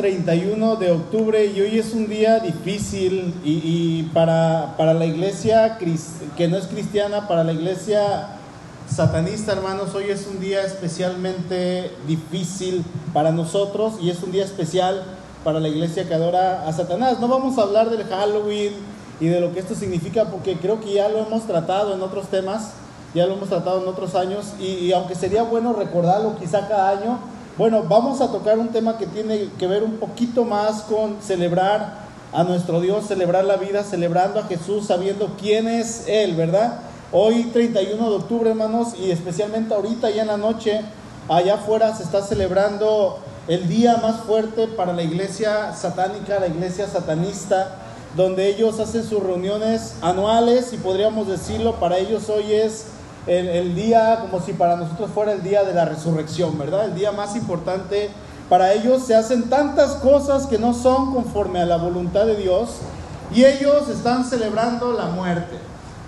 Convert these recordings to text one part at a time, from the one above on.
31 de octubre y hoy es un día difícil y, para, para, la iglesia que no es cristiana, para la iglesia satanista, hermanos, hoy es un día especialmente difícil para nosotros y es un día especial para la iglesia que adora a Satanás. No vamos a hablar del Halloween y de lo que esto significa porque creo que ya lo hemos tratado en otros temas, ya lo hemos tratado en otros años y, y aunque sería bueno recordarlo quizá cada año, bueno, vamos a tocar un tema que tiene que ver un poquito más con celebrar a nuestro Dios, celebrar la vida, celebrando a Jesús, sabiendo quién es Él, ¿verdad? Hoy 31 de octubre, hermanos, y especialmente ahorita ya en la noche, allá afuera se está celebrando el día más fuerte para la iglesia satánica, la iglesia satanista, donde ellos hacen sus reuniones anuales y podríamos decirlo, para ellos hoy es el, día como si para nosotros fuera el día de la resurrección, ¿verdad? El día más importante. Para ellos se hacen tantas cosas que no son conforme a la voluntad de Dios y ellos están celebrando la muerte.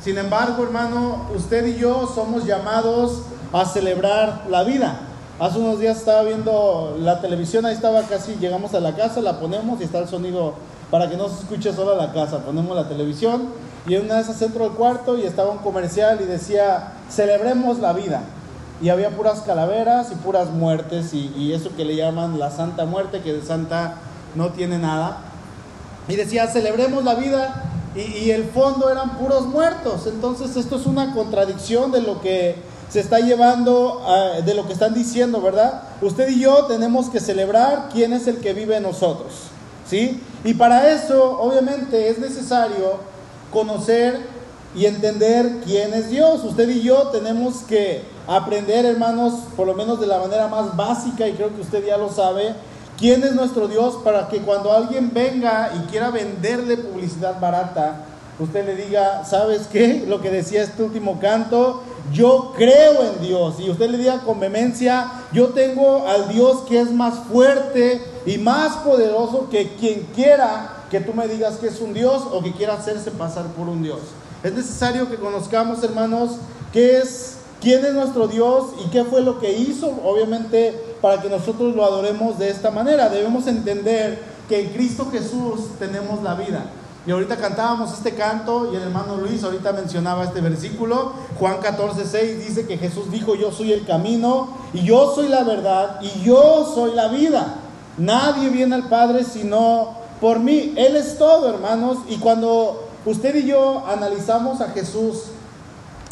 Sin embargo, hermano, usted y yo somos llamados a celebrar la vida. Hace unos días estaba viendo la televisión, ahí estaba casi, llegamos a la casa, la ponemos y está el sonido para que no se escuche solo la casa. Ponemos la televisión y en una vez centro del cuarto y estaba un comercial y decía, celebremos la vida. Y había puras calaveras y puras muertes y, eso que le llaman la santa muerte, que de santa no tiene nada. Y decía, celebremos la vida y, el fondo eran puros muertos. Entonces esto es una contradicción de lo que se está llevando, de lo que están diciendo, ¿verdad? Usted y yo tenemos que celebrar quién es el que vive nosotros. ¿Sí? Y para eso, obviamente, es necesario conocer y entender quién es Dios. Usted y yo tenemos que aprender, hermanos, por lo menos de la manera más básica, y creo que usted ya lo sabe, quién es nuestro Dios para que cuando alguien venga y quiera venderle publicidad barata, usted le diga, ¿sabes qué? Lo que decía este último canto, yo creo en Dios. Y usted le diga con vehemencia, yo tengo al Dios que es más fuerte y más poderoso que quien quiera que tú me digas que es un Dios o que quiera hacerse pasar por un Dios. Es necesario que conozcamos, hermanos, qué es, quién es nuestro Dios y qué fue lo que hizo, obviamente, para que nosotros lo adoremos de esta manera. Debemos entender que en Cristo Jesús tenemos la vida. Y ahorita cantábamos este canto y el hermano Luis ahorita mencionaba este versículo. Juan 14, 6 dice que Jesús dijo, yo soy el camino y yo soy la verdad y yo soy la vida. Nadie viene al Padre sino por mí. Él es todo, hermanos. Y cuando usted y yo analizamos a Jesús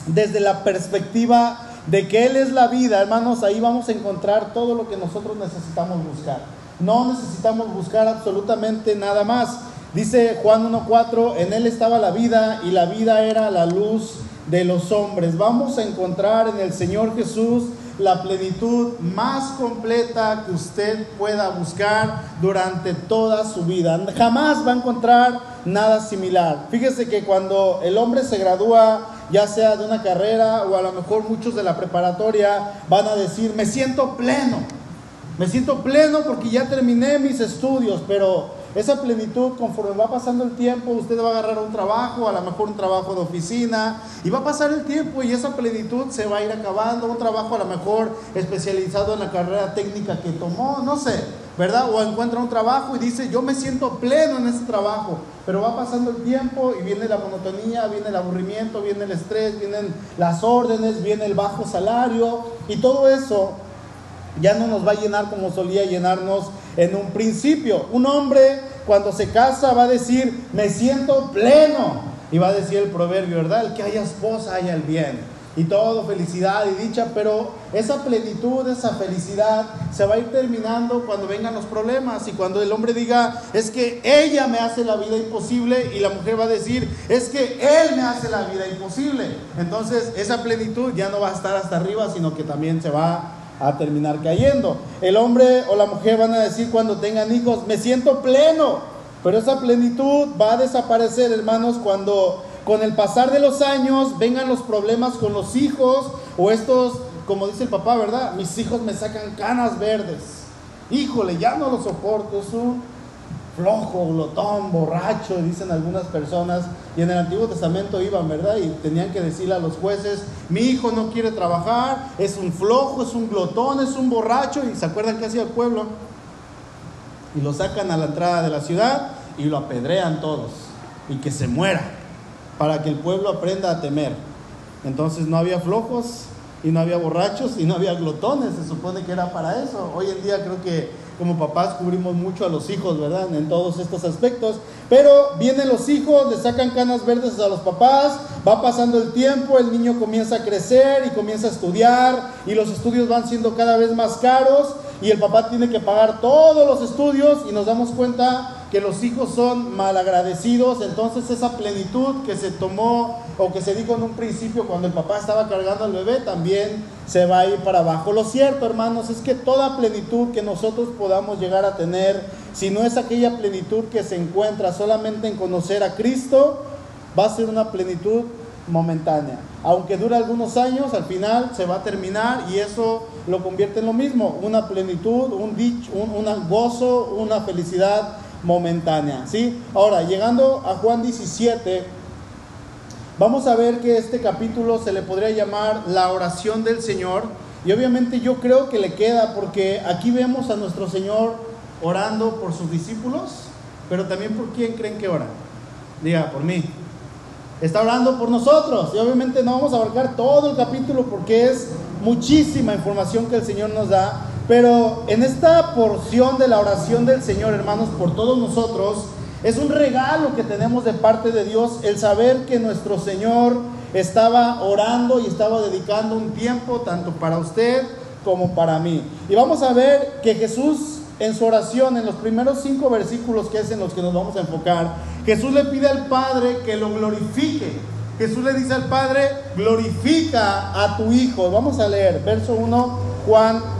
desde la perspectiva de que Él es la vida, hermanos, ahí vamos a encontrar todo lo que nosotros necesitamos buscar. No necesitamos buscar absolutamente nada más. Dice Juan 1.4, en Él estaba la vida y la vida era la luz de los hombres. Vamos a encontrar en el Señor Jesús la plenitud más completa que usted pueda buscar durante toda su vida. Jamás va a encontrar nada similar. Fíjese que cuando el hombre se gradúa, ya sea de una carrera o a lo mejor muchos de la preparatoria, van a decir, me siento pleno. Me siento pleno porque ya terminé mis estudios, pero esa plenitud, conforme va pasando el tiempo, usted va a agarrar un trabajo, a lo mejor un trabajo de oficina, y va a pasar el tiempo y esa plenitud se va a ir acabando, un trabajo a lo mejor especializado en la carrera técnica que tomó, no sé, ¿verdad? O encuentra un trabajo y dice, yo me siento pleno en ese trabajo, pero va pasando el tiempo y viene la monotonía, viene el aburrimiento, viene el estrés, vienen las órdenes, viene el bajo salario, y todo eso ya no nos va a llenar como solía llenarnos en un principio. Un hombre cuando se casa va a decir, me siento pleno. Y va a decir el proverbio, ¿verdad? El que haya esposa haya el bien. Y todo felicidad y dicha, pero esa plenitud, esa felicidad se va a ir terminando cuando vengan los problemas y cuando el hombre diga, es que ella me hace la vida imposible y la mujer va a decir, es que él me hace la vida imposible. Entonces esa plenitud ya no va a estar hasta arriba, sino que también se va a terminar cayendo. El hombre o la mujer van a decir cuando tengan hijos, me siento pleno, pero esa plenitud va a desaparecer, hermanos, cuando con el pasar de los años vengan los problemas con los hijos o estos, como dice el papá, ¿verdad? Mis hijos me sacan canas verdes. Híjole, ya no lo soporto, flojo, glotón, borracho, dicen algunas personas. Y en el Antiguo Testamento iban, ¿verdad? Y tenían que decirle a los jueces, mi hijo no quiere trabajar, es un flojo, es un glotón, es un borracho. ¿Y se acuerdan qué hacía el pueblo? y lo sacan a la entrada de la ciudad y lo apedrean todos y que se muera para que el pueblo aprenda a temer. Entonces no había flojos y no había borrachos y no había glotones, se supone que era para eso. Hoy en día creo que como papás cubrimos mucho a los hijos, ¿verdad? En todos estos aspectos. Pero vienen los hijos, le sacan canas verdes a los papás, va pasando el tiempo, el niño comienza a crecer y comienza a estudiar y los estudios van siendo cada vez más caros y el papá tiene que pagar todos los estudios y nos damos cuenta que los hijos son malagradecidos, entonces esa plenitud que se tomó o que se dijo en un principio cuando el papá estaba cargando al bebé también se va a ir para abajo. Lo cierto, hermanos, es que toda plenitud que nosotros podamos llegar a tener, si no es aquella plenitud que se encuentra solamente en conocer a Cristo, va a ser una plenitud momentánea. Aunque dure algunos años, al final se va a terminar y eso lo convierte en lo mismo, una plenitud, un, dicho, un gozo, una felicidad momentánea. ¿sí? Ahora, llegando a Juan 17, vamos a ver que este capítulo se le podría llamar la oración del Señor. Y obviamente yo creo que le queda porque aquí vemos a nuestro Señor orando por sus discípulos, pero también por quién creen que ora. Diga, por mí. Está orando por nosotros. Y obviamente no vamos a abarcar todo el capítulo porque es muchísima información que el Señor nos da. Pero en esta porción de la oración del Señor, hermanos, por todos nosotros, es un regalo que tenemos de parte de Dios el saber que nuestro Señor estaba orando y estaba dedicando un tiempo tanto para usted como para mí. Y vamos a ver que Jesús en su oración, en los primeros cinco versículos que es en los que nos vamos a enfocar, Jesús le pide al Padre que lo glorifique. Jesús le dice al Padre, glorifica a tu Hijo. Vamos a leer, verso 1, Juan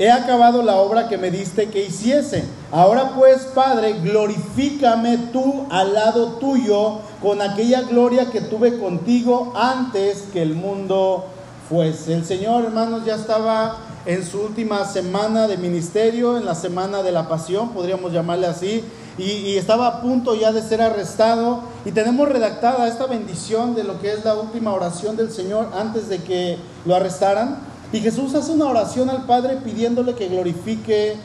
he acabado la obra que me diste que hiciese. Ahora pues, Padre, glorifícame tú al lado tuyo con aquella gloria que tuve contigo antes que el mundo fuese. El Señor, hermanos, ya estaba en su última semana de ministerio, en la semana de la pasión, podríamos llamarle así, y, y, estaba a punto ya de ser arrestado. Y tenemos redactada esta bendición de lo que es la última oración del Señor antes de que lo arrestaran. Y Jesús hace una oración al Padre pidiéndole que glorifique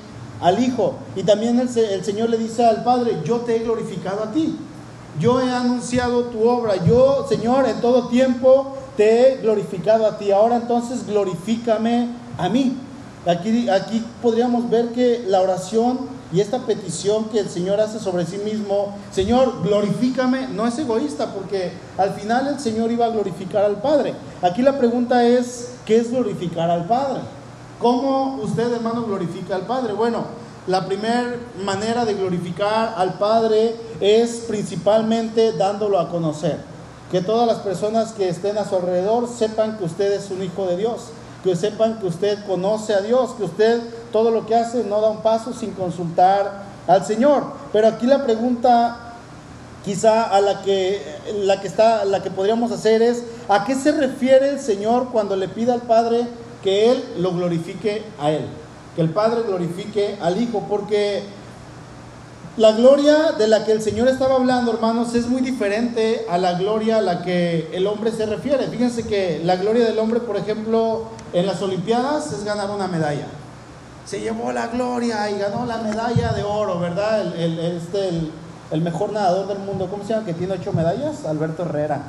al Hijo. Y también el, Señor le dice al Padre, yo te he glorificado a ti. Yo he anunciado tu obra. Yo, Señor, en todo tiempo te he glorificado a ti. Ahora entonces glorifícame a mí. Aquí, aquí podríamos ver que la oración y esta petición que el Señor hace sobre sí mismo, Señor, glorifícame, no es egoísta, porque al final el Señor iba a glorificar al Padre. Aquí la pregunta es, ¿qué es glorificar al Padre? ¿Cómo usted, hermano, glorifica al Padre? Bueno, la primera manera de glorificar al Padre es principalmente dándolo a conocer. Que todas las personas que estén a su alrededor sepan que usted es un hijo de Dios que sepan que usted conoce a Dios, que usted todo lo que hace no da un paso sin consultar al Señor. Pero aquí la pregunta quizá a la que, la que, está, la que podríamos hacer es, ¿a qué se refiere el Señor cuando le pide al Padre que Él lo glorifique a Él? Que el Padre glorifique al Hijo, porque la gloria de la que el Señor estaba hablando, hermanos, es muy diferente a la gloria a la que el hombre se refiere. Fíjense que la gloria del hombre, por ejemplo, en las Olimpiadas es ganar una medalla. Se llevó la gloria y ganó la medalla de oro, ¿verdad? El, este, el, mejor nadador del mundo, ¿cómo se llama? Que tiene ocho medallas, Alberto Herrera.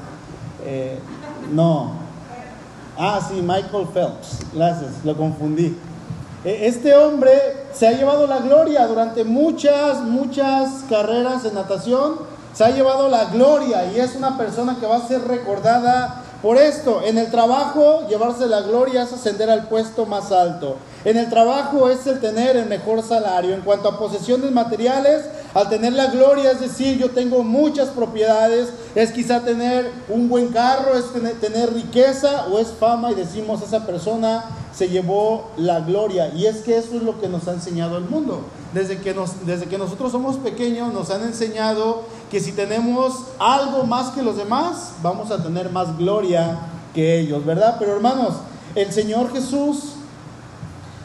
Eh, no. Ah, sí, Michael Phelps. Gracias, lo confundí. E, este hombre se ha llevado la gloria durante muchas, muchas carreras en natación. Se ha llevado la gloria y es una persona que va a ser recordada por esto. En el trabajo, llevarse la gloria es ascender al puesto más alto. En el trabajo es el tener el mejor salario. En cuanto a posesiones materiales, al tener la gloria, es decir, yo tengo muchas propiedades, es quizá tener un buen carro, es tener, riqueza o es fama y decimos esa persona se llevó la gloria. Y es que eso es lo que nos ha enseñado el mundo. Desde que, desde que nosotros somos pequeños nos han enseñado que si tenemos algo más que los demás, vamos a tener más gloria que ellos, ¿verdad? Pero hermanos, el Señor Jesús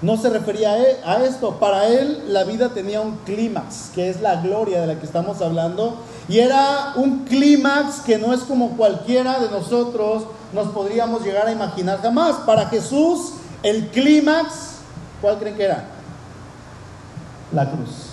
no se refería a esto. Para él la vida tenía un clímax, que es la gloria de la que estamos hablando. Y era un clímax que no es como cualquiera de nosotros nos podríamos llegar a imaginar jamás. Para Jesús el clímax, ¿cuál creen que era? La cruz.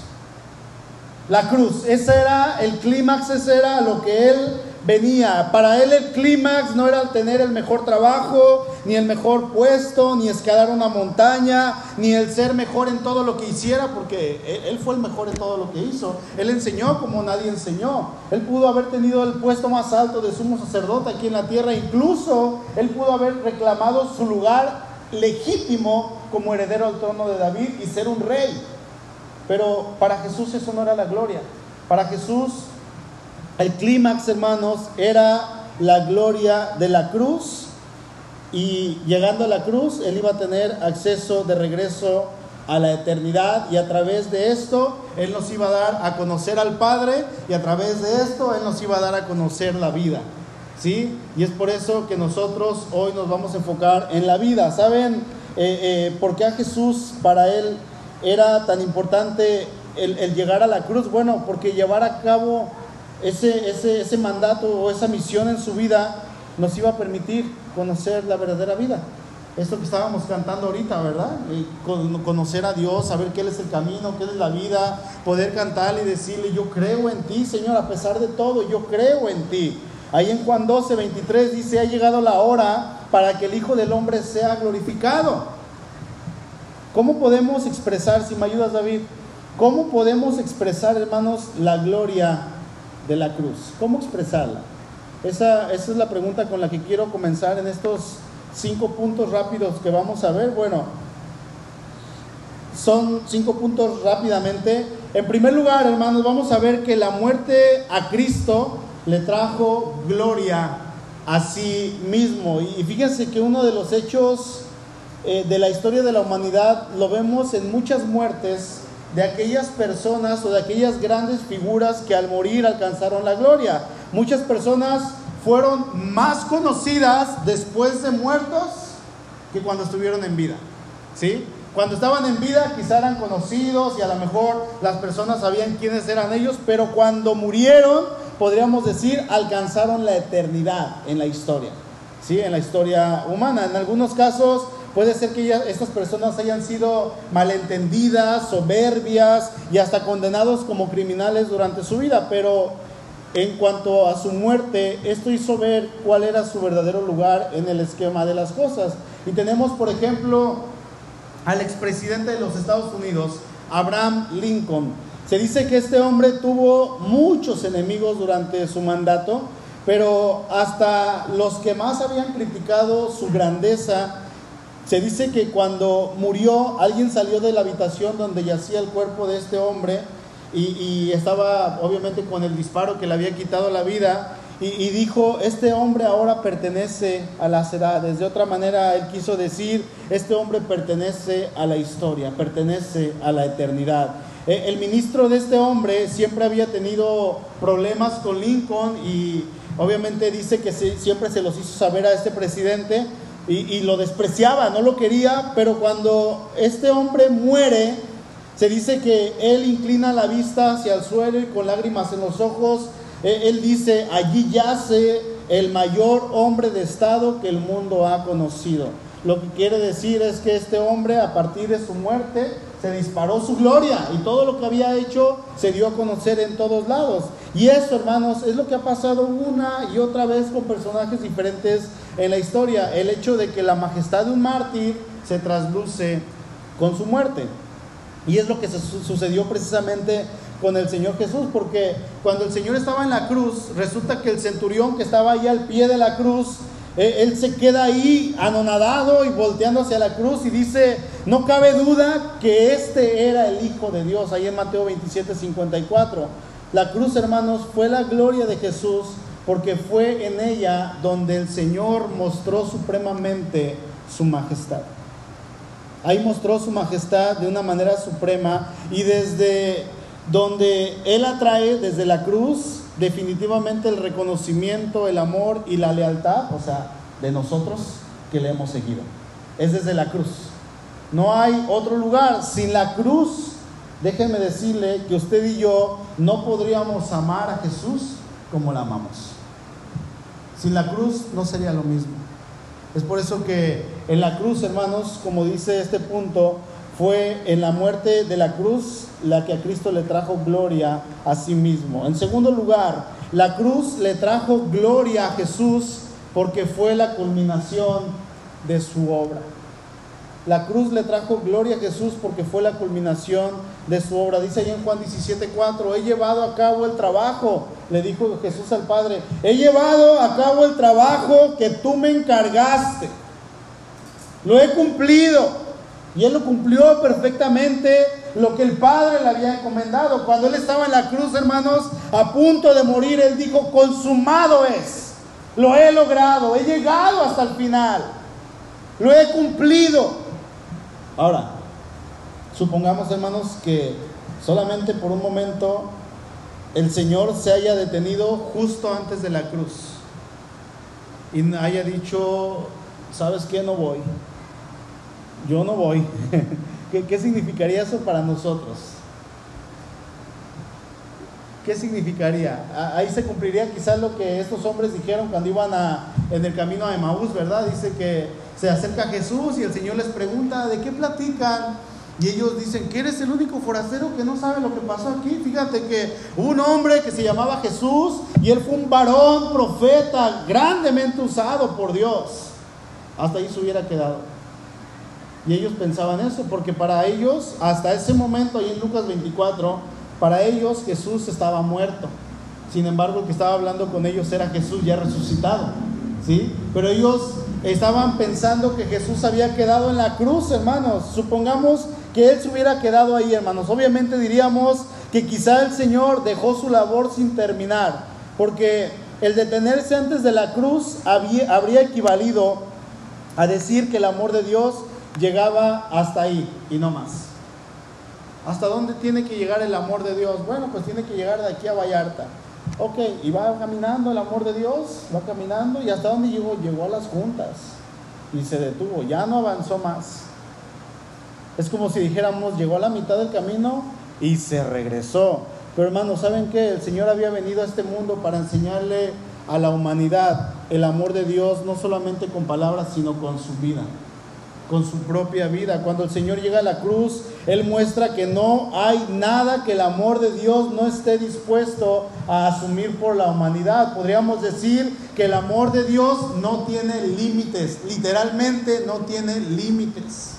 La cruz, ese era el clímax, ese era lo que él venía. Para él el clímax no era tener el mejor trabajo, ni el mejor puesto, ni escalar una montaña, ni el ser mejor en todo lo que hiciera, porque él fue el mejor en todo lo que hizo. Él enseñó como nadie enseñó. Él pudo haber tenido el puesto más alto de sumo sacerdote aquí en la tierra, incluso él pudo haber reclamado su lugar legítimo como heredero al trono de David y ser un rey. Pero para Jesús eso no era la gloria. Para Jesús el clímax, hermanos, era la gloria de la cruz y llegando a la cruz, él iba a tener acceso de regreso a la eternidad y a través de esto Él nos iba a dar a conocer al Padre y a través de esto Él nos iba a dar a conocer la vida. ¿Sí? Y es por eso que nosotros hoy nos vamos a enfocar en la vida. ¿Saben eh, eh, por qué a Jesús para Él era tan importante el, llegar a la cruz? Bueno, porque llevar a cabo ese, ese, mandato o esa misión en su vida nos iba a permitir conocer la verdadera vida. Esto que estábamos cantando ahorita, ¿verdad? conocer a Dios, saber qué es el camino, qué es la vida, poder cantarle y decirle, yo creo en ti, Señor, a pesar de todo, yo creo en ti. Ahí en Juan 12, 23 dice, ha llegado la hora para que el Hijo del Hombre sea glorificado. ¿Cómo podemos expresar, si me ayudas David, cómo podemos expresar, hermanos, la gloria de la cruz? ¿Cómo expresarla? Esa, esa es la pregunta con la que quiero comenzar en estos cinco puntos rápidos que vamos a ver. Bueno, son cinco puntos rápidamente. En primer lugar, hermanos, vamos a ver que la muerte a Cristo le trajo gloria a sí mismo. Y fíjense que uno de los hechos eh, de la historia de la humanidad lo vemos en muchas muertes de aquellas personas o de aquellas grandes figuras que al morir alcanzaron la gloria. Muchas personas fueron más conocidas después de muertos que cuando estuvieron en vida. ¿Sí? Cuando estaban en vida quizá eran conocidos y a lo mejor las personas sabían quiénes eran ellos, pero cuando murieron, podríamos decir, alcanzaron la eternidad en la historia. ¿Sí? En la historia humana. En algunos casos Puede ser que estas personas hayan sido malentendidas, soberbias y hasta condenados como criminales durante su vida, pero en cuanto a su muerte, esto hizo ver cuál era su verdadero lugar en el esquema de las cosas. Y tenemos, por ejemplo, al expresidente de los Estados Unidos, Abraham Lincoln. Se dice que este hombre tuvo muchos enemigos durante su mandato, pero hasta los que más habían criticado su grandeza se dice que cuando murió, alguien salió de la habitación donde yacía el cuerpo de este hombre y, estaba obviamente con el disparo que le había quitado la vida y, dijo, este hombre ahora pertenece a las edades. De otra manera, él quiso decir, este hombre pertenece a la historia, pertenece a la eternidad. E, el ministro de este hombre siempre había tenido problemas con Lincoln y obviamente dice que siempre se los hizo saber a este presidente y, lo despreciaba, no lo quería, pero cuando este hombre muere, se dice que él inclina la vista hacia el suelo y con lágrimas en los ojos, él, él dice, allí yace el mayor hombre de Estado que el mundo ha conocido. Lo que quiere decir es que este hombre, a partir de su muerte, se disparó su gloria y todo lo que había hecho se dio a conocer en todos lados. Y eso, hermanos, es lo que ha pasado una y otra vez con personajes diferentes en la historia. El hecho de que la majestad de un mártir se trasluce con su muerte. Y es lo que sucedió precisamente con el Señor Jesús, porque cuando el Señor estaba en la cruz, resulta que el centurión que estaba ahí al pie de la cruz, e, él se queda ahí anonadado y volteando hacia la cruz y dice, no cabe duda que este era el Hijo de Dios, ahí en Mateo 27, 54. La cruz, hermanos, fue la gloria de Jesús porque fue en ella donde el Señor mostró supremamente su majestad. Ahí mostró su majestad de una manera suprema y desde donde Él atrae, desde la cruz, definitivamente el reconocimiento, el amor y la lealtad, o sea, de nosotros que le hemos seguido. Es desde la cruz. No hay otro lugar. Sin la cruz, déjenme decirle que usted y yo no podríamos amar a Jesús como la amamos. Sin la cruz no sería lo mismo. Es por eso que en la cruz, hermanos, como dice este punto, fue en la muerte de la cruz la que a Cristo le trajo gloria a sí mismo. En segundo lugar, la cruz le trajo gloria a Jesús porque fue la culminación de su obra. La cruz le trajo gloria a Jesús porque fue la culminación de su obra. Dice ahí en Juan 17:4, he llevado a cabo el trabajo, le dijo Jesús al Padre, he llevado a cabo el trabajo que tú me encargaste. Lo he cumplido. Y él lo cumplió perfectamente lo que el Padre le había encomendado. Cuando él estaba en la cruz, hermanos, a punto de morir, él dijo, consumado es. Lo he logrado, he llegado hasta el final. Lo he cumplido. Ahora, supongamos hermanos que solamente por un momento el Señor se haya detenido justo antes de la cruz y haya dicho, ¿sabes qué? No voy. Yo no voy. ¿Qué, ¿Qué, significaría eso para nosotros? ¿Qué significaría? Ahí se cumpliría quizás lo que estos hombres dijeron cuando iban en el camino a Emaús, ¿verdad? Dice que se acerca Jesús y el Señor les pregunta, ¿de qué platican? Y ellos dicen que eres el único forastero que no sabe lo que pasó aquí. Fíjate que un hombre que se llamaba Jesús y él fue un varón profeta grandemente usado por Dios. Hasta ahí se hubiera quedado. Y ellos pensaban eso, porque para ellos, hasta ese momento, ahí en Lucas 24, para ellos Jesús estaba muerto. Sin embargo, el que estaba hablando con ellos era Jesús ya resucitado. ¿Sí? Pero ellos estaban pensando que Jesús había quedado en la cruz, hermanos. Supongamos que Él se hubiera quedado ahí, hermanos. Obviamente diríamos que quizá el Señor dejó su labor sin terminar, porque el detenerse antes de la cruz habría equivalido a decir que el amor de Dios llegaba hasta ahí y no más. ¿Hasta dónde tiene que llegar el amor de Dios? Bueno, pues tiene que llegar de aquí a Vallarta. Ok, y va caminando el amor de Dios, va caminando y hasta dónde llegó? Llegó a las juntas y se detuvo, ya no avanzó más. Es como si dijéramos, llegó a la mitad del camino y se regresó. Pero hermanos, ¿saben qué? El Señor había venido a este mundo para enseñarle a la humanidad el amor de Dios, no solamente con palabras, sino con su vida con su propia vida. Cuando el Señor llega a la cruz, Él muestra que no hay nada que el amor de Dios no esté dispuesto a asumir por la humanidad. Podríamos decir que el amor de Dios no tiene límites, literalmente no tiene límites.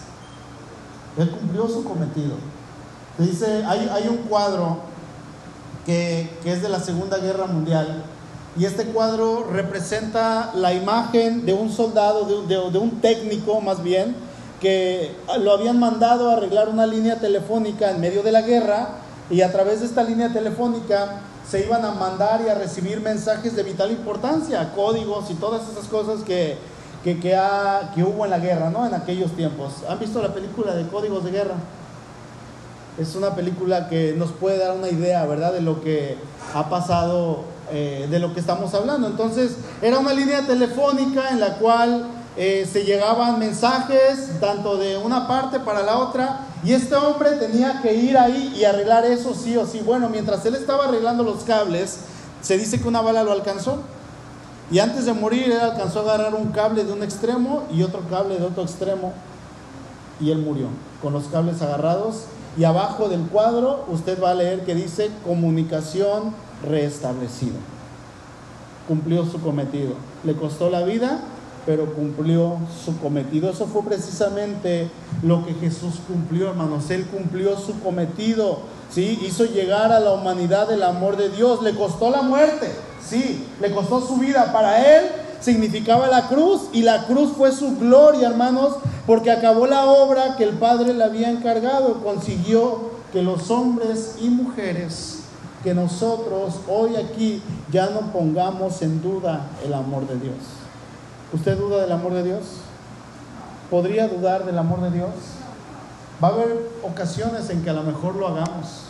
Él cumplió su cometido. dice, hay, un cuadro que es de la Segunda Guerra Mundial y este cuadro representa la imagen de un soldado, de, un técnico más bien, que lo habían mandado a arreglar una línea telefónica en medio de la guerra y a través de esta línea telefónica se iban a mandar y a recibir mensajes de vital importancia, códigos y todas esas cosas que, que, que hubo en la guerra, ¿no? En aquellos tiempos. ¿Han visto la película de Códigos de Guerra? Es una película que nos puede dar una idea, ¿verdad?, de lo que ha pasado eh, de lo que estamos hablando. Entonces, era una línea telefónica en la cual eh, se llegaban mensajes tanto de una parte para la otra y este hombre tenía que ir ahí y arreglar eso sí o sí. Bueno, mientras él estaba arreglando los cables, se dice que una bala lo alcanzó. Y antes de morir, él alcanzó a agarrar un cable de un extremo y otro cable de otro extremo. Y él murió con los cables agarrados. Y abajo del cuadro usted va a leer que dice comunicación reestablecido. Cumplió su cometido. Le costó la vida, pero cumplió su cometido. Eso fue precisamente lo que Jesús cumplió, hermanos. Él cumplió su cometido. ¿sí? Hizo llegar a la humanidad el amor de Dios. Le costó la muerte. Sí, le costó su vida. Para él significaba la cruz y la cruz fue su gloria, hermanos, porque acabó la obra que el Padre le había encargado. Consiguió que los hombres y mujeres que nosotros hoy aquí ya no pongamos en duda el amor de Dios. ¿Usted duda del amor de Dios? ¿Podría dudar del amor de Dios? Va a haber ocasiones en que a lo mejor lo hagamos.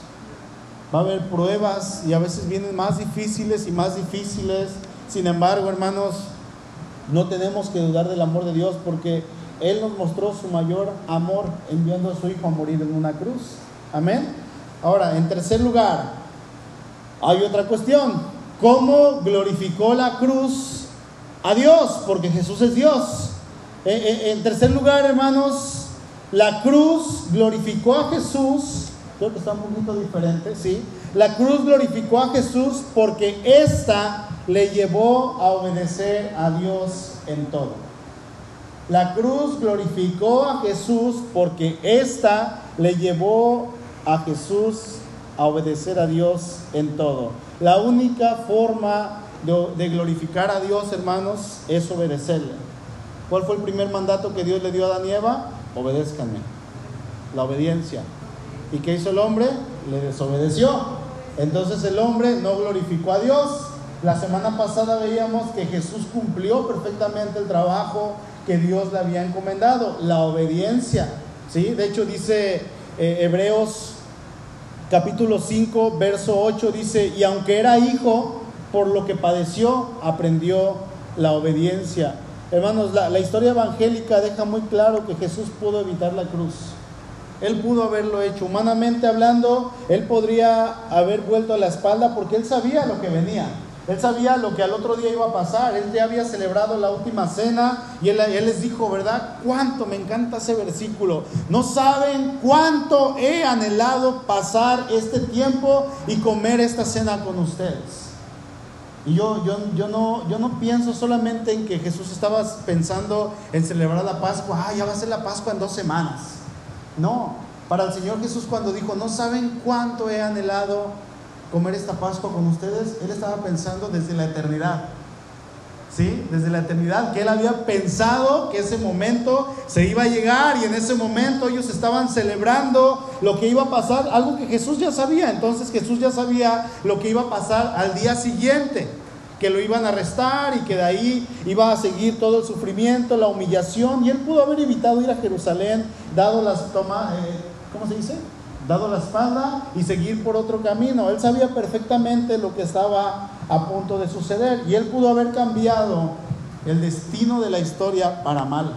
Va a haber pruebas y a veces vienen más difíciles y más difíciles. Sin embargo, hermanos, no tenemos que dudar del amor de Dios porque Él nos mostró su mayor amor enviando a su Hijo a morir en una cruz. Amén. Ahora, en tercer lugar, hay otra cuestión. ¿Cómo glorificó la cruz a Dios? Porque Jesús es Dios. Eh, eh, en tercer lugar, hermanos, la cruz glorificó a Jesús. Creo que está un poquito diferente, ¿sí? La cruz glorificó a Jesús porque ésta le llevó a obedecer a Dios en todo. La cruz glorificó a Jesús porque ésta le llevó a Jesús a obedecer a Dios en todo. La única forma de, glorificar a Dios, hermanos, es obedecerle. ¿Cuál fue el primer mandato que Dios le dio a Adán y Eva? Obedézcanme. La obediencia. ¿Y qué hizo el hombre? Le desobedeció. Entonces el hombre no glorificó a Dios. La semana pasada veíamos que Jesús cumplió perfectamente el trabajo que Dios le había encomendado, la obediencia. ¿sí? De hecho dice eh, Hebreos capítulo 5, verso 8 dice, y aunque era hijo, por lo que padeció, aprendió la obediencia. Hermanos, la, la, historia evangélica deja muy claro que Jesús pudo evitar la cruz. Él pudo haberlo hecho. Humanamente hablando, él podría haber vuelto a la espalda porque él sabía lo que venía. Él sabía lo que al otro día iba a pasar. Él ya había celebrado la última cena y él, les dijo, ¿verdad? ¿Cuánto me encanta ese versículo? No saben cuánto he anhelado pasar este tiempo y comer esta cena con ustedes. Y yo, yo, yo, no, yo no pienso solamente en que Jesús estaba pensando en celebrar la Pascua. Ah, ya va a ser la Pascua en dos semanas. No, para el Señor Jesús cuando dijo, no saben cuánto he anhelado comer esta Pascua con ustedes, él estaba pensando desde la eternidad. ¿Sí? Desde la eternidad, que él había pensado que ese momento se iba a llegar y en ese momento ellos estaban celebrando lo que iba a pasar, algo que Jesús ya sabía. Entonces Jesús ya sabía lo que iba a pasar al día siguiente, que lo iban a arrestar y que de ahí iba a seguir todo el sufrimiento, la humillación. Y él pudo haber evitado ir a Jerusalén, dado las tomas, eh, ¿cómo se dice? Dado la espalda y seguir por otro camino. Él sabía perfectamente lo que estaba a punto de suceder y él pudo haber cambiado el destino de la historia para mal.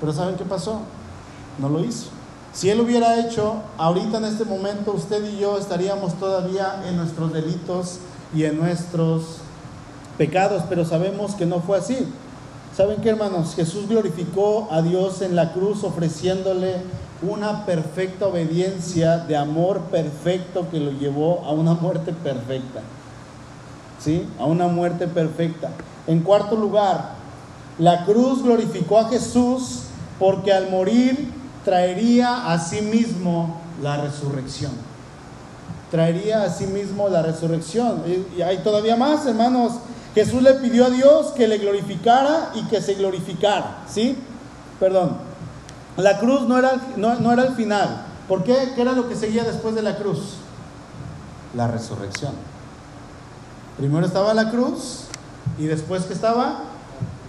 Pero ¿saben qué pasó? No lo hizo. Si él hubiera hecho, ahorita en este momento usted y yo estaríamos todavía en nuestros delitos y en nuestros pecados, pero sabemos que no fue así. ¿Saben qué, hermanos? Jesús glorificó a Dios en la cruz ofreciéndole una perfecta obediencia de amor perfecto que lo llevó a una muerte perfecta. ¿Sí? A una muerte perfecta. En cuarto lugar, la cruz glorificó a Jesús porque al morir traería a sí mismo la resurrección. Traería a sí mismo la resurrección. Y hay todavía más, hermanos. Jesús le pidió a Dios que le glorificara y que se glorificara. ¿Sí? Perdón. La cruz no era, no, era el final. ¿Por qué? ¿Qué era lo que seguía después de la cruz? La resurrección. Primero estaba la cruz y después que estaba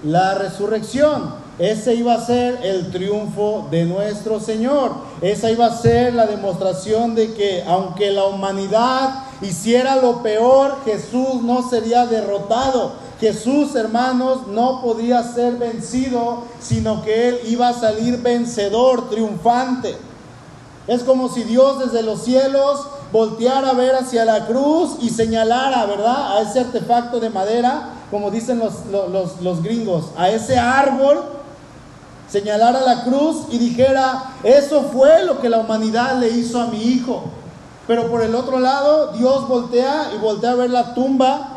la resurrección. Ese iba a ser el triunfo de nuestro Señor. Esa iba a ser la demostración de que aunque la humanidad hiciera lo peor, Jesús no sería derrotado. Jesús, hermanos, no podía ser vencido, sino que Él iba a salir vencedor, triunfante. Es como si Dios desde los cielos volteara a ver hacia la cruz y señalara, ¿verdad? A ese artefacto de madera, como dicen los, los, los gringos, a ese árbol, señalara la cruz y dijera, eso fue lo que la humanidad le hizo a mi hijo. Pero por el otro lado, Dios voltea y voltea a ver la tumba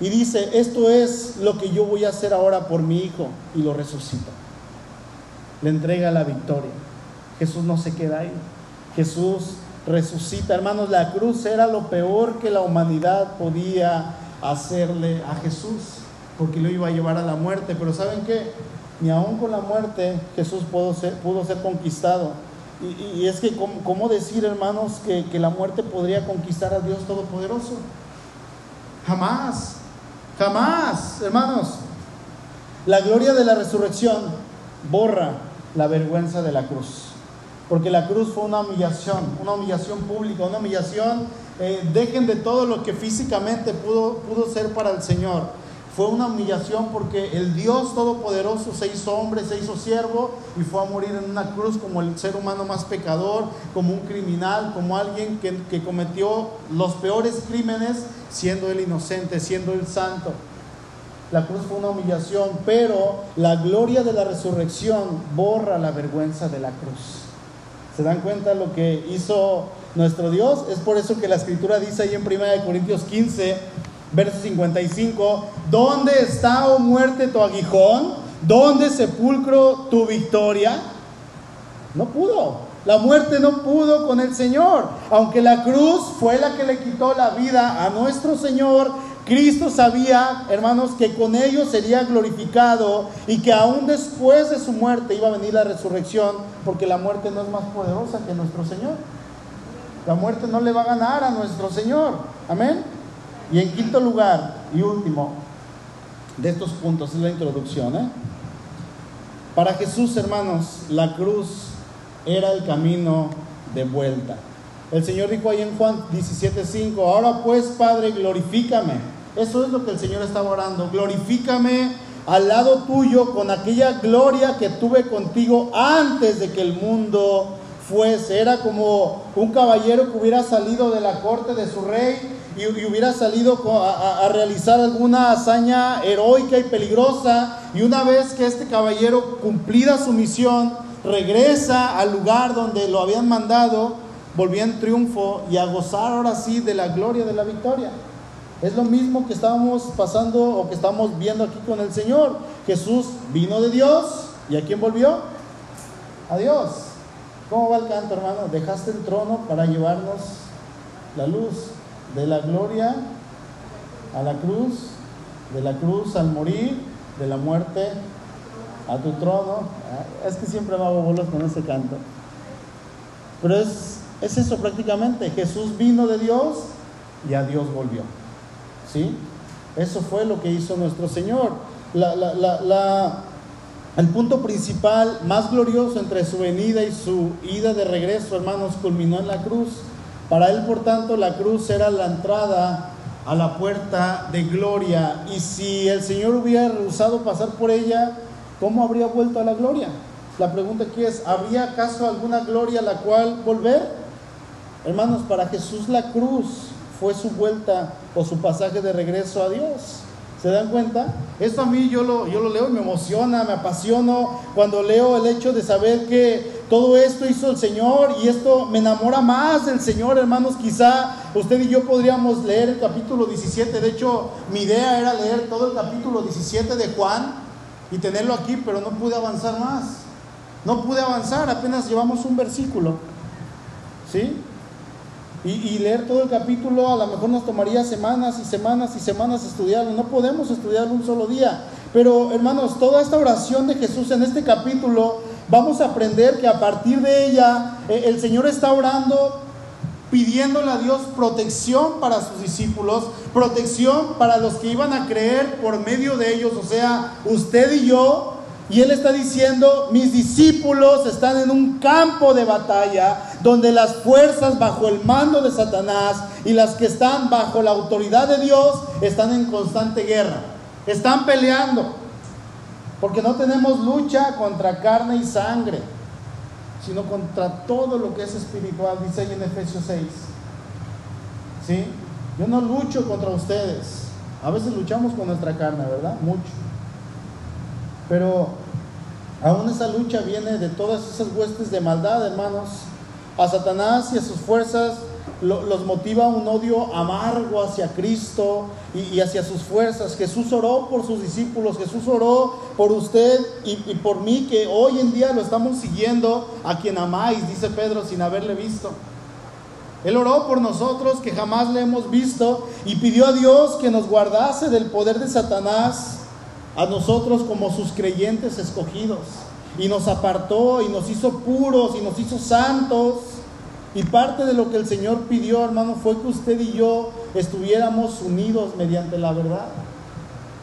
y dice, esto es lo que yo voy a hacer ahora por mi hijo y lo resucita. Le entrega la victoria. Jesús no se queda ahí. Jesús resucita. Hermanos, la cruz era lo peor que la humanidad podía hacerle a Jesús, porque lo iba a llevar a la muerte. Pero ¿saben qué? Ni aún con la muerte Jesús pudo ser, pudo ser conquistado. Y, es que, ¿cómo, decir, hermanos, que, que la muerte podría conquistar a Dios Todopoderoso? Jamás. Jamás, hermanos. La gloria de la resurrección borra la vergüenza de la cruz. porque la cruz fue una humillación, una humillación pública, una humillación, eh, dejen de todo lo que físicamente pudo, pudo ser para el Señor. Fue una humillación porque el Dios Todopoderoso se hizo hombre, se hizo siervo y fue a morir en una cruz como el ser humano más pecador, como un criminal, como alguien que, cometió los peores crímenes siendo él inocente, siendo él santo. La cruz fue una humillación, pero la gloria de la resurrección borra la vergüenza de la cruz. ¿Se dan cuenta lo que hizo nuestro Dios? Es por eso que la escritura dice ahí en 1 Corintios 15, verso 55, ¿dónde está, oh muerte, tu aguijón? ¿Dónde sepulcro tu victoria? No pudo. La muerte no pudo con el Señor. Aunque la cruz fue la que le quitó la vida a nuestro Señor, Cristo sabía, hermanos, que con ellos sería glorificado y que aún después de su muerte iba a venir la resurrección, porque la muerte no es más poderosa que nuestro Señor. La muerte no le va a ganar a nuestro Señor. Amén. Y en quinto lugar y último de estos puntos es la introducción. ¿eh? Para Jesús, hermanos, la cruz era el camino de vuelta. El Señor dijo ahí en Juan 17:5, ahora pues Padre, glorifícame eso es lo que el Señor estaba orando. Glorifícame al lado tuyo con aquella gloria que tuve contigo antes de que el mundo fuese. Era como un caballero que hubiera salido de la corte de su rey y, hubiera salido a, realizar alguna hazaña heroica y peligrosa. Y una vez que este caballero cumplida su misión, regresa al lugar donde lo habían mandado, volvía en triunfo y a gozar ahora sí de la gloria de la victoria. Es lo mismo que estábamos pasando o que estamos viendo aquí con el Señor. Jesús vino de Dios y a quién volvió? A Dios. ¿Cómo va el canto, hermano? Dejaste el trono para llevarnos la luz de la gloria a la cruz, de la cruz al morir, de la muerte a tu trono. Ah, es que siempre me hago bolos con ese canto. Pero es, es eso prácticamente. Jesús vino de Dios y a Dios volvió. ¿sí? Eso fue lo que hizo nuestro Señor. el punto principal, más glorioso entre su venida y su ida de regreso, hermanos, culminó en la cruz. Para él, por tanto, la cruz era la entrada a la puerta de gloria. Y si el Señor hubiera rehusado pasar por ella, ¿cómo habría vuelto a la gloria? La pregunta aquí es, ¿habría acaso alguna gloria a la cual volver? Hermanos, para Jesús la cruz fue su vuelta o su pasaje de regreso a Dios. ¿Se dan cuenta? Esto a mí yo lo, yo lo leo y me emociona, me apasiono cuando leo el hecho de saber que todo esto hizo el Señor y esto me enamora más del Señor, hermanos. Quizá usted y yo podríamos leer el capítulo 17. De hecho, mi idea era leer todo el capítulo 17 de Juan y tenerlo aquí, pero no pude avanzar más. No pude avanzar, apenas llevamos un versículo. ¿Sí? y, leer todo el capítulo a lo mejor nos tomaría semanas y semanas y semanas estudiarlo. No podemos estudiarlo un solo día. Pero hermanos, toda esta oración de Jesús en este capítulo, vamos a aprender que a partir de ella eh, el Señor está orando pidiéndole a Dios protección para sus discípulos, protección para los que iban a creer por medio de ellos, o sea, usted y yo, y él está diciendo, mis discípulos están en un campo de batalla donde las fuerzas bajo el mando de Satanás y las que están bajo la autoridad de Dios están en constante guerra. Están peleando. Porque no tenemos lucha contra carne y sangre, sino contra todo lo que es espiritual, dice ahí en Efesios 6. ¿Sí? Yo no lucho contra ustedes. A veces luchamos con nuestra carne, ¿verdad? Mucho. Pero aún esa lucha viene de todas esas huestes de maldad, hermanos. A Satanás y a sus fuerzas los motiva un odio amargo hacia Cristo y, hacia sus fuerzas. Jesús oró por sus discípulos, Jesús oró por usted y, y por mí, que hoy en día lo estamos siguiendo, a quien amáis, dice Pedro, sin haberle visto. Él oró por nosotros que jamás le hemos visto y pidió a Dios que nos guardase del poder de Satanás a nosotros como sus creyentes escogidos. Y nos apartó y nos hizo puros y nos hizo santos. Y parte de lo que el Señor pidió, hermano, fue que usted y yo estuviéramos unidos mediante la verdad.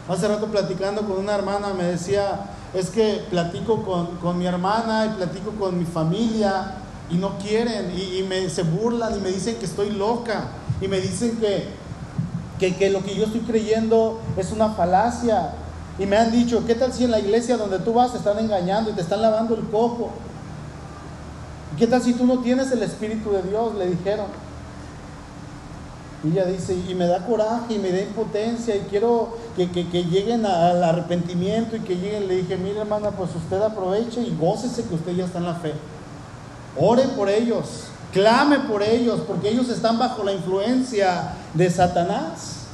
Hace rato platicando con una hermana me decía, es que platico con, con mi hermana y platico con mi familia y no quieren y, me, se burlan y me dicen que estoy loca y me dicen que, que, que lo que yo estoy creyendo es una falacia. Y me han dicho, ¿qué tal si en la iglesia donde tú vas te están engañando y te están lavando el coco? ¿Qué tal si tú no tienes el Espíritu de Dios? Le dijeron. Y ella dice, y me da coraje y me da impotencia y quiero que, lleguen al arrepentimiento y que lleguen. Le dije, mire hermana, pues usted aproveche y gócese que usted ya está en la fe. Ore por ellos, clame por ellos, porque ellos están bajo la influencia de Satanás.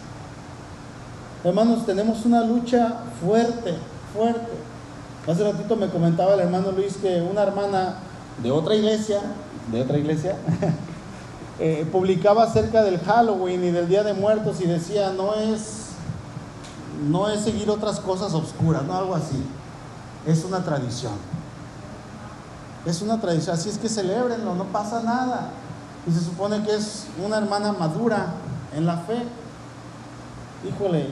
Hermanos, tenemos una lucha fuerte, fuerte. Hace ratito me comentaba el hermano Luis que una hermana de otra iglesia, de otra iglesia, Eh, publicaba acerca del Halloween y del Día de Muertos y decía, no es, no es seguir otras cosas obscuras, no algo así, es una tradición. Es una tradición, así es que celebrenlo, no pasa nada. Y se supone que es una hermana madura en la fe. Híjole,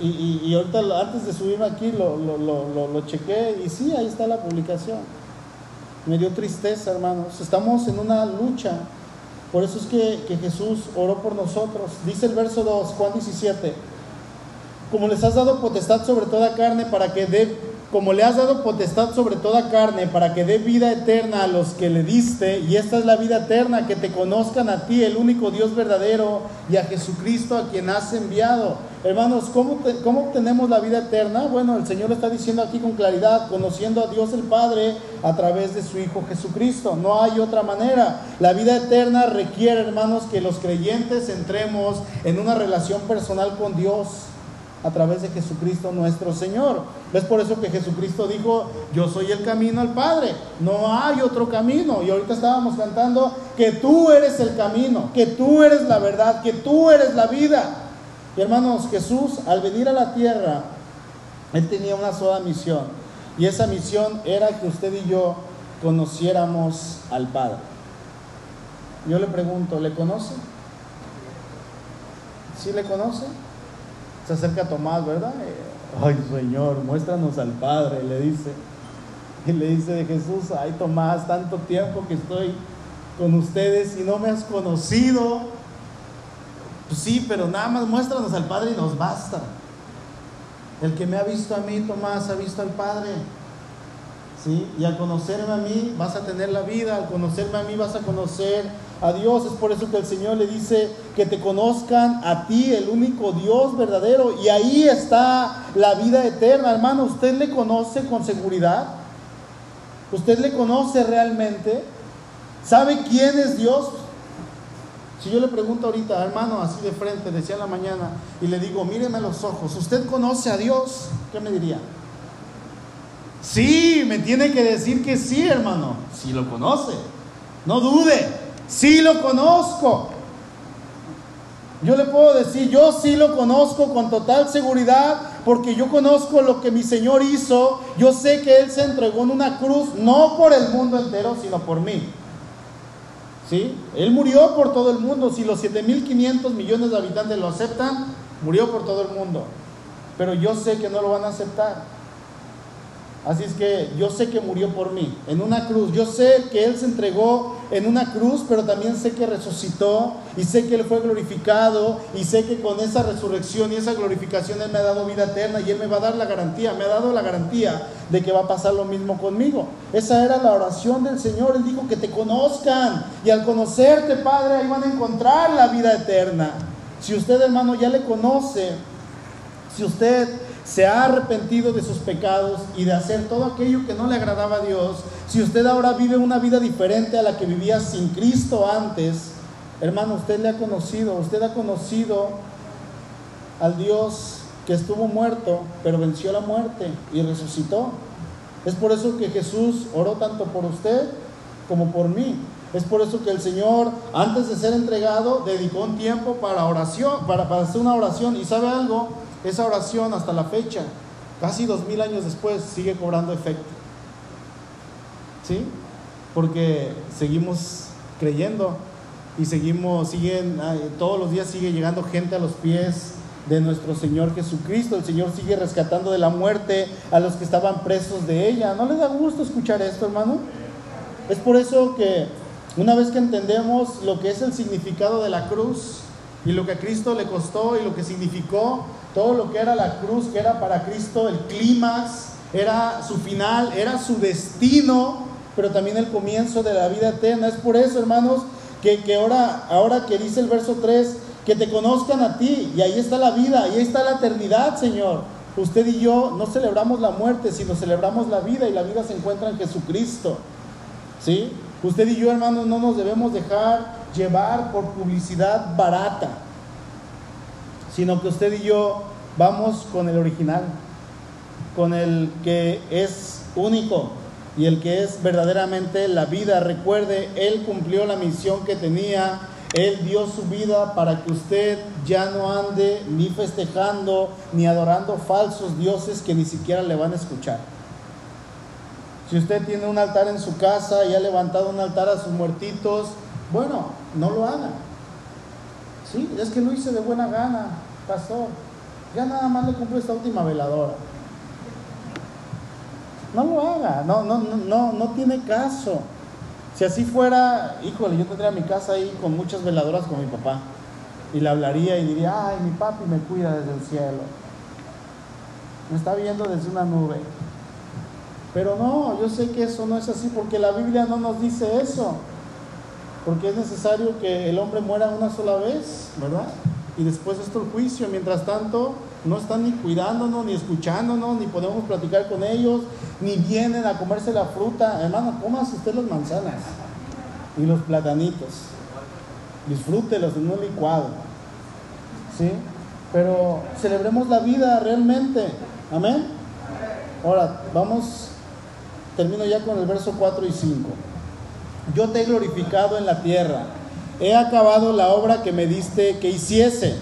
y, y, ahorita antes de subirme aquí lo, lo, lo, lo chequé y sí, ahí está la publicación. Me dio tristeza, hermanos. Estamos en una lucha por eso es que, Jesús oró por nosotros. Dice el verso 2, Juan 17, como les has dado potestad sobre toda carne para que dé, como le has dado potestad sobre toda carne para que dé vida eterna a los que le diste, y esta es la vida eterna, que te conozcan a ti, el único Dios verdadero, y a Jesucristo a quien has enviado. Hermanos, ¿cómo, ¿cómo obtenemos la vida eterna? Bueno, el Señor está diciendo aquí con claridad, conociendo a Dios el Padre a través de su Hijo Jesucristo. No hay otra manera. La vida eterna requiere, hermanos, que los creyentes entremos en una relación personal con Dios a través de Jesucristo nuestro Señor. Es por eso que Jesucristo dijo, yo soy el camino al Padre, no hay otro camino. Y ahorita estábamos cantando que tú eres el camino, que tú eres la verdad, que tú eres la vida. Y hermanos, Jesús al venir a la tierra, Él tenía una sola misión. Y esa misión era que usted y yo conociéramos al Padre. Yo le pregunto, ¿le conoce? ¿Sí le conoce? Se acerca a Tomás, ¿verdad? Ay, Señor, muéstranos al Padre, le dice. Y le dice de Jesús, ay Tomás, tanto tiempo que estoy con ustedes y no me has conocido. Pues sí, pero nada más muéstranos al Padre y nos basta. El que me ha visto a mí, Tomás, ha visto al Padre. ¿Sí? Y al conocerme a mí vas a tener la vida, al conocerme a mí vas a conocer a Dios. Es por eso que el Señor le dice que te conozcan a ti, el único Dios verdadero. Y ahí está la vida eterna. Hermano, ¿usted le conoce con seguridad? ¿Usted le conoce realmente? ¿Sabe quién es Dios? Si yo le pregunto ahorita, hermano, así de frente, decía en la mañana, y le digo, míreme los ojos, ¿usted conoce a Dios? ¿Qué me diría? Sí, me tiene que decir que sí, hermano. Si lo conoce, no dude, sí lo conozco. Yo le puedo decir, yo sí lo conozco con total seguridad, porque yo conozco lo que mi Señor hizo. Yo sé que Él se entregó en una cruz, no por el mundo entero, sino por mí. Él murió por todo el mundo. Si los 7.500 millones de habitantes lo aceptan, murió por todo el mundo. Pero yo sé que no lo van a aceptar. Así es que yo sé que murió por mí en una cruz. Yo sé que Él se entregó en una cruz, pero también sé que resucitó y sé que Él fue glorificado y sé que con esa resurrección y esa glorificación Él me ha dado vida eterna y Él me va a dar la garantía, me ha dado la garantía de que va a pasar lo mismo conmigo. Esa era la oración del Señor. Él dijo que te conozcan y al conocerte, Padre, ahí van a encontrar la vida eterna. Si usted, hermano, ya le conoce, si usted se ha arrepentido de sus pecados y de hacer todo aquello que no le agradaba a Dios, si usted ahora vive una vida diferente a la que vivía sin Cristo antes, hermano, usted le ha conocido, usted ha conocido al Dios que estuvo muerto, pero venció la muerte y resucitó. Es por eso que Jesús oró tanto por usted como por mí. Es por eso que el Señor, antes de ser entregado, dedicó un tiempo para oración, para, hacer una oración. ¿Y sabe algo? Esa oración hasta la fecha, casi dos mil años después, sigue cobrando efecto. ¿Sí? Porque seguimos creyendo y seguimos, siguen, todos los días sigue llegando gente a los pies de nuestro Señor Jesucristo. El Señor sigue rescatando de la muerte a los que estaban presos de ella. ¿No le da gusto escuchar esto, hermano? Es por eso que Una vez que entendemos lo que es el significado de la cruz y lo que a Cristo le costó y lo que significó, todo lo que era la cruz, que era para Cristo el clímax, era su final, era su destino, pero también el comienzo de la vida eterna. Es por eso, hermanos, que, ahora, ahora que dice el verso 3, que te conozcan a ti, y ahí está la vida, ahí está la eternidad, Señor. Usted y yo no celebramos la muerte, sino celebramos la vida, y la vida se encuentra en Jesucristo. ¿Sí? Usted y yo, hermanos, no nos debemos dejar llevar por publicidad barata, sino que usted y yo vamos con el original, con el que es único y el que es verdaderamente la vida. Recuerde, Él cumplió la misión que tenía, Él dio su vida para que usted ya no ande ni festejando ni adorando falsos dioses que ni siquiera le van a escuchar. Si usted tiene un altar en su casa y ha levantado un altar a sus muertitos, bueno, no lo haga. Sí, es que lo hice de buena gana, pastor. Ya nada más le cumplo esta última veladora. No lo haga, no, no, no, no tiene caso. Si así fuera, híjole, yo tendría mi casa ahí con muchas veladoras con mi papá. Y le hablaría y diría, ay, mi papi me cuida desde el cielo. Me está viendo desde una nube. Pero no, yo sé que eso no es así porque la Biblia no nos dice eso. Porque es necesario que el hombre muera una sola vez, ¿verdad? Y después esto el juicio. Mientras tanto, no están ni cuidándonos, ni escuchándonos, ni podemos platicar con ellos, ni vienen a comerse la fruta. Hermano, cómase usted las manzanas y los platanitos. Disfrútelos en un licuado. ¿Sí? Pero celebremos la vida realmente. Amén. Ahora, vamos termino ya con el verso 4 y 5. Yo te he glorificado en la tierra, he acabado la obra que me diste que hiciese.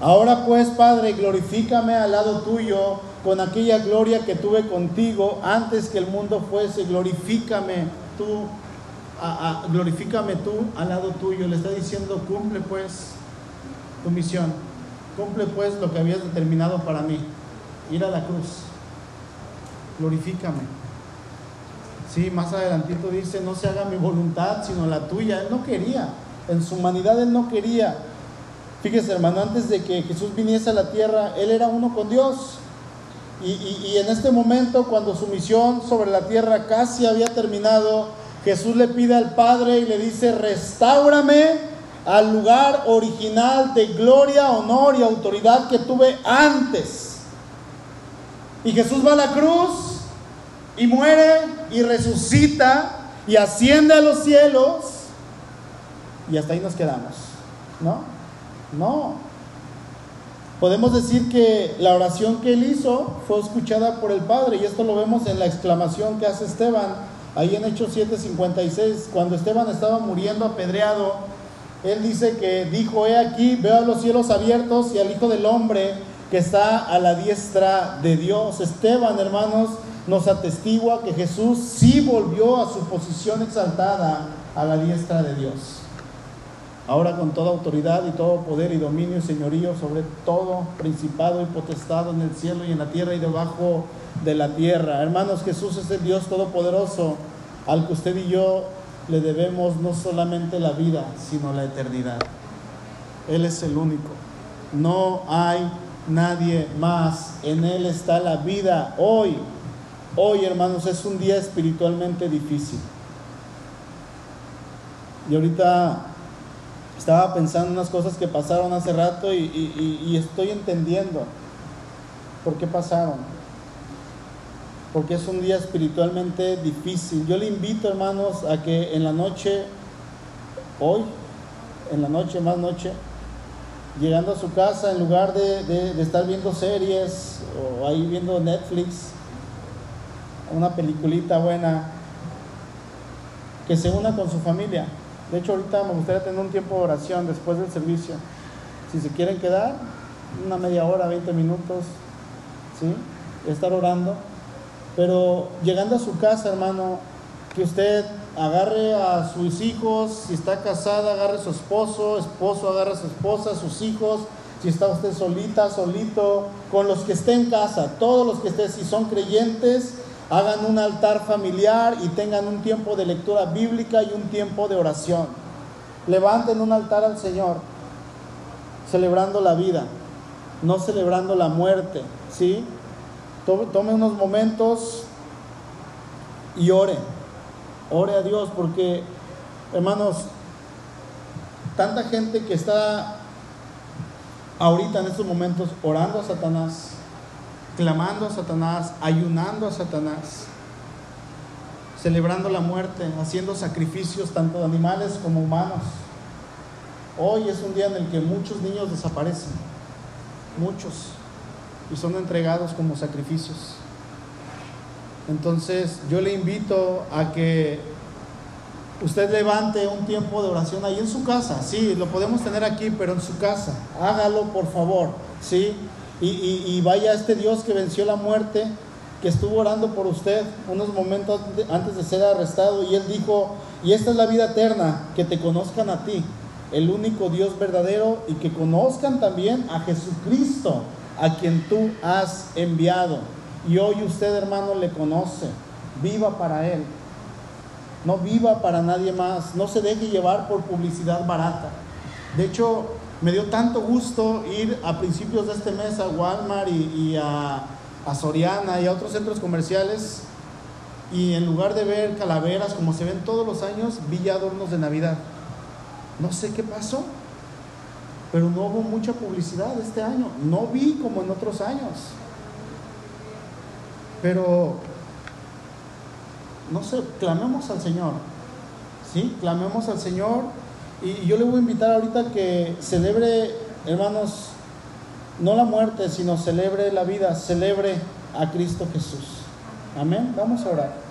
Ahora pues, Padre, glorifícame al lado tuyo con aquella gloria que tuve contigo antes que el mundo fuese. Glorifícame tú, glorifícame tú al lado tuyo. Le está diciendo, cumple pues tu misión, cumple pues lo que habías determinado para mí, ir a la cruz. Glorifícame. Sí, más adelantito dice, no se haga mi voluntad, sino la tuya. Él no quería, en su humanidad él no quería. Fíjese, hermano, antes de que Jesús viniese a la tierra, él era uno con Dios. Y, y en este momento, cuando su misión sobre la tierra casi había terminado, Jesús le pide al Padre y le dice, restaurame al lugar original de gloria, honor y autoridad que tuve antes. Y Jesús va a la cruz y muere y resucita y asciende a los cielos y hasta ahí nos quedamos. ¿No? No. Podemos decir que la oración que él hizo fue escuchada por el Padre y esto lo vemos en la exclamación que hace Esteban ahí en Hechos 7:56, cuando Esteban estaba muriendo apedreado, él dice que dijo, he aquí, veo a los cielos abiertos y al Hijo del Hombre que está a la diestra de Dios. Esteban, hermanos, nos atestigua que Jesús sí volvió a su posición exaltada a la diestra de Dios. Ahora con toda autoridad y todo poder y dominio y señorío sobre todo principado y potestado en el cielo y en la tierra y debajo de la tierra. Hermanos, Jesús es el Dios todopoderoso al que usted y yo le debemos no solamente la vida, sino la eternidad. Él es el único. No hay nadie más. En Él está la vida hoy Hoy, hermanos, es un día espiritualmente difícil. Y ahorita estaba pensando unas cosas que pasaron hace rato y, estoy entendiendo por qué pasaron. Porque es un día espiritualmente difícil. Yo le invito, hermanos, a que en la noche, hoy, en la noche, más noche, llegando a su casa, en lugar de, de estar viendo series o ahí viendo Netflix, una peliculita buena, que se una con su familia. De hecho, ahorita me gustaría tener un tiempo de oración después del servicio. Si se quieren quedar, una media hora, 20 minutos, ¿sí? Estar orando. Pero llegando a su casa, hermano, que usted agarre a sus hijos, si está casada, agarre a su esposo, esposo agarre a su esposa, sus hijos, si está usted solita, solito, con los que esté en casa, todos los que estén, si son creyentes, hagan un altar familiar y tengan un tiempo de lectura bíblica y un tiempo de oración. Levanten un altar al Señor, celebrando la vida, no celebrando la muerte, ¿sí? Tome unos momentos y ore, ore a Dios, porque, hermanos, tanta gente que está ahorita en estos momentos orando a Satanás, clamando a Satanás, ayunando a Satanás, celebrando la muerte, haciendo sacrificios tanto de animales como humanos. Hoy es un día en el que muchos niños desaparecen, muchos, y son entregados como sacrificios. Entonces yo le invito a que usted levante un tiempo de oración ahí en su casa, sí, lo podemos tener aquí, pero en su casa, hágalo por favor, sí, y, vaya este Dios que venció la muerte, que estuvo orando por usted unos momentos antes de ser arrestado, y él dijo, y esta es la vida eterna, que te conozcan a ti, el único Dios verdadero, y que conozcan también a Jesucristo, a quien tú has enviado. Y hoy usted, hermano, le conoce, viva para Él. No viva para nadie más, no se deje llevar por publicidad barata. De hecho, me dio tanto gusto ir a principios de este mes a Walmart y, a, a, Soriana y a otros centros comerciales y en lugar de ver calaveras como se ven todos los años, vi ya adornos de Navidad. No sé qué pasó, pero no hubo mucha publicidad este año. No vi como en otros años. Pero no sé, clamemos al Señor. ¿Sí? Clamemos al Señor. Y yo le voy a invitar ahorita que celebre, hermanos, no la muerte, sino celebre la vida, celebre a Cristo Jesús. Amén. Vamos a orar.